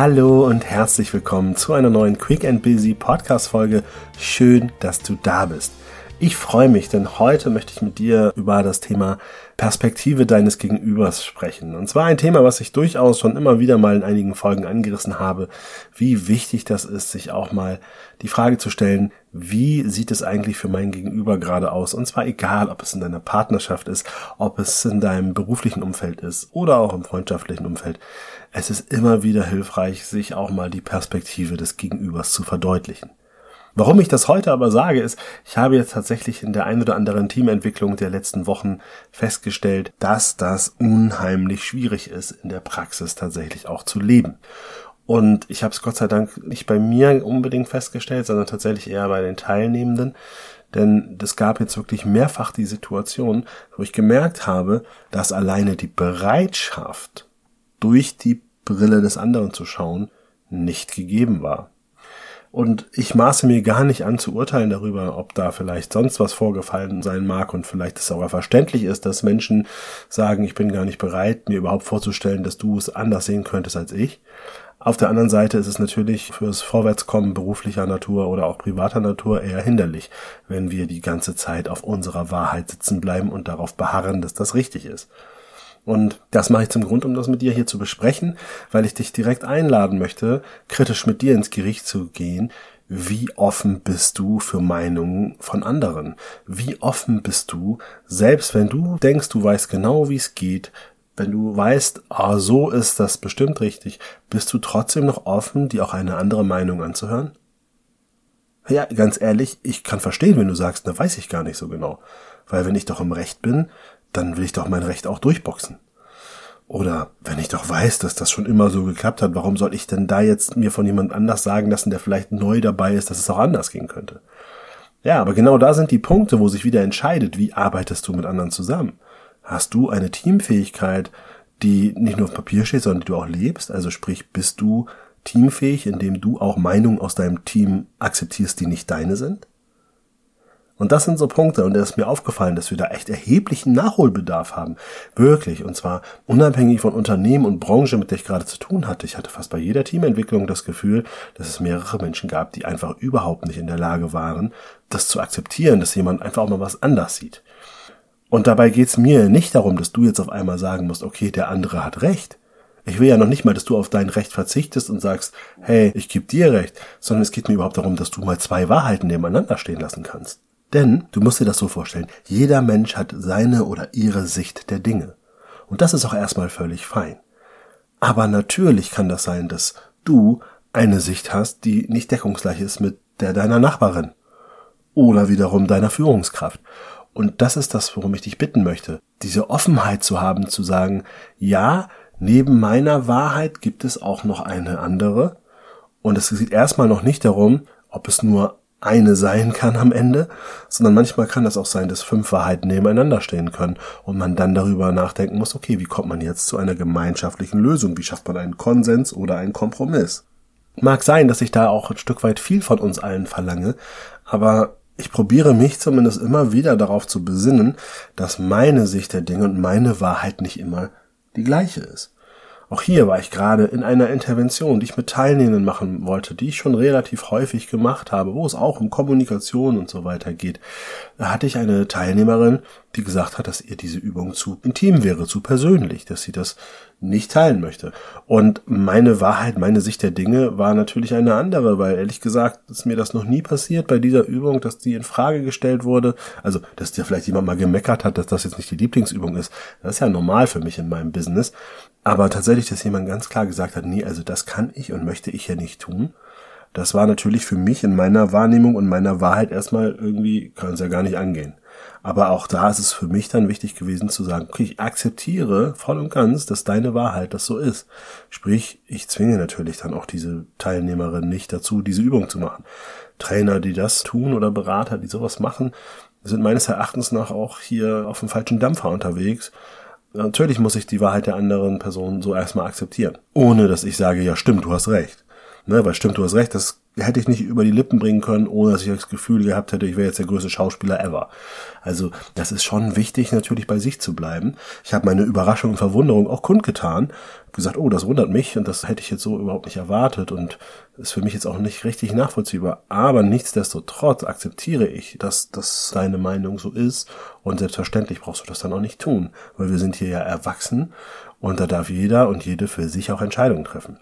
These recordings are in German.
Hallo und herzlich willkommen zu einer neuen Quick and Busy Podcast Folge. Schön, dass du da bist. Ich freue mich, denn heute möchte ich mit dir über das Thema Perspektive deines Gegenübers sprechen. Und zwar ein Thema, was ich durchaus schon immer wieder mal in einigen Folgen angerissen habe, wie wichtig das ist, sich auch mal die Frage zu stellen, wie sieht es eigentlich für mein Gegenüber gerade aus? Und zwar egal, ob es in deiner Partnerschaft ist, ob es in deinem beruflichen Umfeld ist oder auch im freundschaftlichen Umfeld. Es ist immer wieder hilfreich, sich auch mal die Perspektive des Gegenübers zu verdeutlichen. Warum ich das heute aber sage, ist, ich habe jetzt tatsächlich in der ein oder anderen Teamentwicklung der letzten Wochen festgestellt, dass das unheimlich schwierig ist, in der Praxis tatsächlich auch zu leben. Und ich habe es Gott sei Dank nicht bei mir unbedingt festgestellt, sondern tatsächlich eher bei den Teilnehmenden. Denn es gab jetzt wirklich mehrfach die Situation, wo ich gemerkt habe, dass alleine die Bereitschaft, durch die Brille des anderen zu schauen, nicht gegeben war. Und ich maße mir gar nicht an zu urteilen darüber, ob da vielleicht sonst was vorgefallen sein mag und vielleicht es sogar verständlich ist, dass Menschen sagen, ich bin gar nicht bereit, mir überhaupt vorzustellen, dass du es anders sehen könntest als ich. Auf der anderen Seite ist es natürlich fürs Vorwärtskommen beruflicher Natur oder auch privater Natur eher hinderlich, wenn wir die ganze Zeit auf unserer Wahrheit sitzen bleiben und darauf beharren, dass das richtig ist. Und das mache ich zum Grund, um das mit dir hier zu besprechen, weil ich dich direkt einladen möchte, kritisch mit dir ins Gericht zu gehen. Wie offen bist du für Meinungen von anderen? Wie offen bist du, selbst wenn du denkst, du weißt genau, wie es geht, wenn du weißt, ah, so ist das bestimmt richtig, bist du trotzdem noch offen, dir auch eine andere Meinung anzuhören? Ja, ganz ehrlich, ich kann verstehen, wenn du sagst, da weiß ich gar nicht so genau. Weil wenn ich doch im Recht bin, dann will ich doch mein Recht auch durchboxen. Oder wenn ich doch weiß, dass das schon immer so geklappt hat, warum soll ich denn da jetzt mir von jemand anders sagen lassen, der vielleicht neu dabei ist, dass es auch anders gehen könnte? Ja, aber genau da sind die Punkte, wo sich wieder entscheidet, wie arbeitest du mit anderen zusammen? Hast du eine Teamfähigkeit, die nicht nur auf Papier steht, sondern die du auch lebst? Also sprich, bist du teamfähig, indem du auch Meinungen aus deinem Team akzeptierst, die nicht deine sind? Und das sind so Punkte, und es ist mir aufgefallen, dass wir da echt erheblichen Nachholbedarf haben. Wirklich. Und zwar unabhängig von Unternehmen und Branche, mit der ich gerade zu tun hatte. Ich hatte fast bei jeder Teamentwicklung das Gefühl, dass es mehrere Menschen gab, die einfach überhaupt nicht in der Lage waren, das zu akzeptieren, dass jemand einfach auch mal was anders sieht. Und dabei geht es mir nicht darum, dass du jetzt auf einmal sagen musst, okay, der andere hat recht. Ich will ja noch nicht mal, dass du auf dein Recht verzichtest und sagst, hey, ich gebe dir recht, sondern es geht mir überhaupt darum, dass du mal zwei Wahrheiten nebeneinander stehen lassen kannst. Denn du musst dir das so vorstellen, jeder Mensch hat seine oder ihre Sicht der Dinge. Und das ist auch erstmal völlig fein. Aber natürlich kann das sein, dass du eine Sicht hast, die nicht deckungsgleich ist mit der deiner Nachbarin oder wiederum deiner Führungskraft. Und das ist das, worum ich dich bitten möchte, diese Offenheit zu haben, zu sagen, ja, neben meiner Wahrheit gibt es auch noch eine andere. Und es geht erstmal noch nicht darum, ob es nur eine sein kann am Ende, sondern manchmal kann das auch sein, dass fünf Wahrheiten nebeneinander stehen können und man dann darüber nachdenken muss, okay, wie kommt man jetzt zu einer gemeinschaftlichen Lösung? Wie schafft man einen Konsens oder einen Kompromiss? Mag sein, dass ich da auch ein Stück weit viel von uns allen verlange, aber ich probiere mich zumindest immer wieder darauf zu besinnen, dass meine Sicht der Dinge und meine Wahrheit nicht immer die gleiche ist. Auch hier war ich gerade in einer Intervention, die ich mit Teilnehmenden machen wollte, die ich schon relativ häufig gemacht habe, wo es auch um Kommunikation und so weiter geht. Da hatte ich eine Teilnehmerin, die gesagt hat, dass ihr diese Übung zu intim wäre, zu persönlich, dass sie das nicht teilen möchte. Und meine Wahrheit, meine Sicht der Dinge war natürlich eine andere, weil ehrlich gesagt ist mir das noch nie passiert bei dieser Übung, dass die in Frage gestellt wurde. Also, dass dir vielleicht jemand mal gemeckert hat, dass das jetzt nicht die Lieblingsübung ist. Das ist ja normal für mich in meinem Business. Aber tatsächlich, dass jemand ganz klar gesagt hat, nee, also das kann ich und möchte ich ja nicht tun. Das war natürlich für mich in meiner Wahrnehmung und meiner Wahrheit erstmal irgendwie, kann es ja gar nicht angehen. Aber auch da ist es für mich dann wichtig gewesen zu sagen, okay, ich akzeptiere voll und ganz, dass deine Wahrheit das so ist. Sprich, ich zwinge natürlich dann auch diese Teilnehmerin nicht dazu, diese Übung zu machen. Trainer, die das tun oder Berater, die sowas machen, sind meines Erachtens nach auch hier auf dem falschen Dampfer unterwegs. Natürlich muss ich die Wahrheit der anderen Person so erstmal akzeptieren. Ohne dass ich sage, ja stimmt, du hast recht. Ne, weil stimmt, du hast recht, das hätte ich nicht über die Lippen bringen können, ohne dass ich das Gefühl gehabt hätte, ich wäre jetzt der größte Schauspieler ever. Also das ist schon wichtig, natürlich bei sich zu bleiben. Ich habe meine Überraschung und Verwunderung auch kundgetan, gesagt, oh, das wundert mich und das hätte ich jetzt so überhaupt nicht erwartet und ist für mich jetzt auch nicht richtig nachvollziehbar. Aber nichtsdestotrotz akzeptiere ich, dass das deine Meinung so ist und selbstverständlich brauchst du das dann auch nicht tun, weil wir sind hier ja erwachsen und da darf jeder und jede für sich auch Entscheidungen treffen.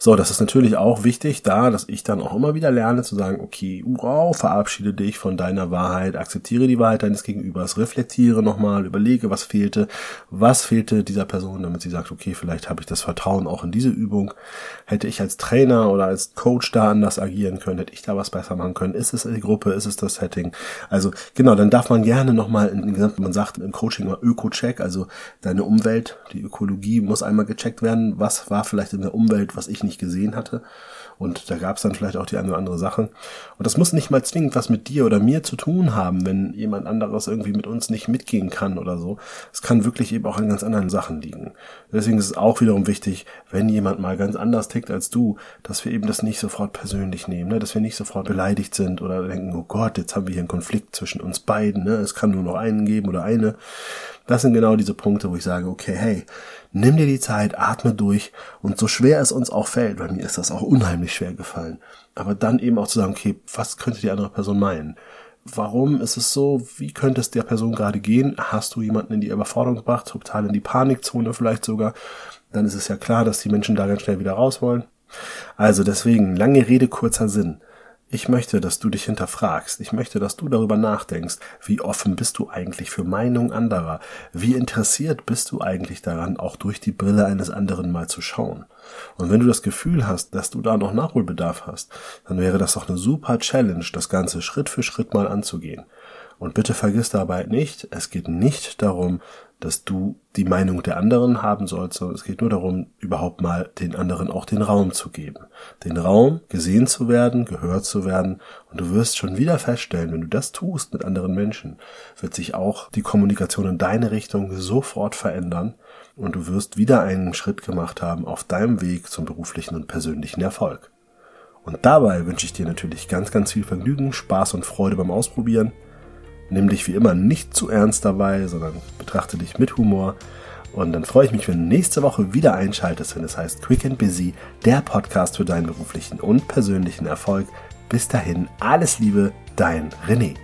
So, das ist natürlich auch wichtig, da, dass ich dann auch immer wieder lerne zu sagen, okay, wow, verabschiede dich von deiner Wahrheit, akzeptiere die Wahrheit deines Gegenübers, reflektiere nochmal, überlege, was fehlte, was fehlte dieser Person, damit sie sagt, okay, vielleicht habe ich das Vertrauen auch in diese Übung. Hätte ich als Trainer oder als Coach da anders agieren können, hätte ich da was besser machen können. Ist es die Gruppe, ist es das Setting? Also genau, dann darf man gerne nochmal man sagt im Coaching mal Öko-Check, also deine Umwelt, die Ökologie muss einmal gecheckt werden. Was war vielleicht in der Umwelt, was ich nicht gesehen hatte. Und da gab es dann vielleicht auch die eine oder andere Sache. Und das muss nicht mal zwingend was mit dir oder mir zu tun haben, wenn jemand anderes irgendwie mit uns nicht mitgehen kann oder so. Es kann wirklich eben auch an ganz anderen Sachen liegen. Deswegen ist es auch wiederum wichtig, wenn jemand mal ganz anders tickt als du, dass wir eben das nicht sofort persönlich nehmen, ne? dass wir nicht sofort beleidigt sind oder denken, oh Gott, jetzt haben wir hier einen Konflikt zwischen uns beiden, ne? es kann nur noch einen geben oder eine. Das sind genau diese Punkte, wo ich sage, okay, hey, nimm dir die Zeit, atme durch und so schwer es uns auch fällt, bei mir ist das auch unheimlich schwer gefallen, aber dann eben auch zu sagen, okay, was könnte die andere Person meinen? Warum ist es so? Wie könnte es der Person gerade gehen? Hast du jemanden in die Überforderung gebracht, total in die Panikzone vielleicht sogar? Dann ist es ja klar, dass die Menschen da ganz schnell wieder raus wollen. Also deswegen, lange Rede, kurzer Sinn. Ich möchte, dass du dich hinterfragst. Ich möchte, dass du darüber nachdenkst. Wie offen bist du eigentlich für Meinung anderer? Wie interessiert bist du eigentlich daran, auch durch die Brille eines anderen mal zu schauen? Und wenn du das Gefühl hast, dass du da noch Nachholbedarf hast, dann wäre das doch eine super Challenge, das Ganze Schritt für Schritt mal anzugehen. Und bitte vergiss dabei nicht, es geht nicht darum, dass du die Meinung der anderen haben sollst, sondern es geht nur darum, überhaupt mal den anderen auch den Raum zu geben. Den Raum, gesehen zu werden, gehört zu werden. Und du wirst schon wieder feststellen, wenn du das tust mit anderen Menschen, wird sich auch die Kommunikation in deine Richtung sofort verändern und du wirst wieder einen Schritt gemacht haben auf deinem Weg zum beruflichen und persönlichen Erfolg. Und dabei wünsche ich dir natürlich ganz, ganz viel Vergnügen, Spaß und Freude beim Ausprobieren. Nimm dich wie immer nicht zu ernst dabei, sondern betrachte dich mit Humor. Und dann freue ich mich, wenn du nächste Woche wieder einschaltest, wenn es heißt Quick and Busy, der Podcast für deinen beruflichen und persönlichen Erfolg. Bis dahin, alles Liebe, dein René.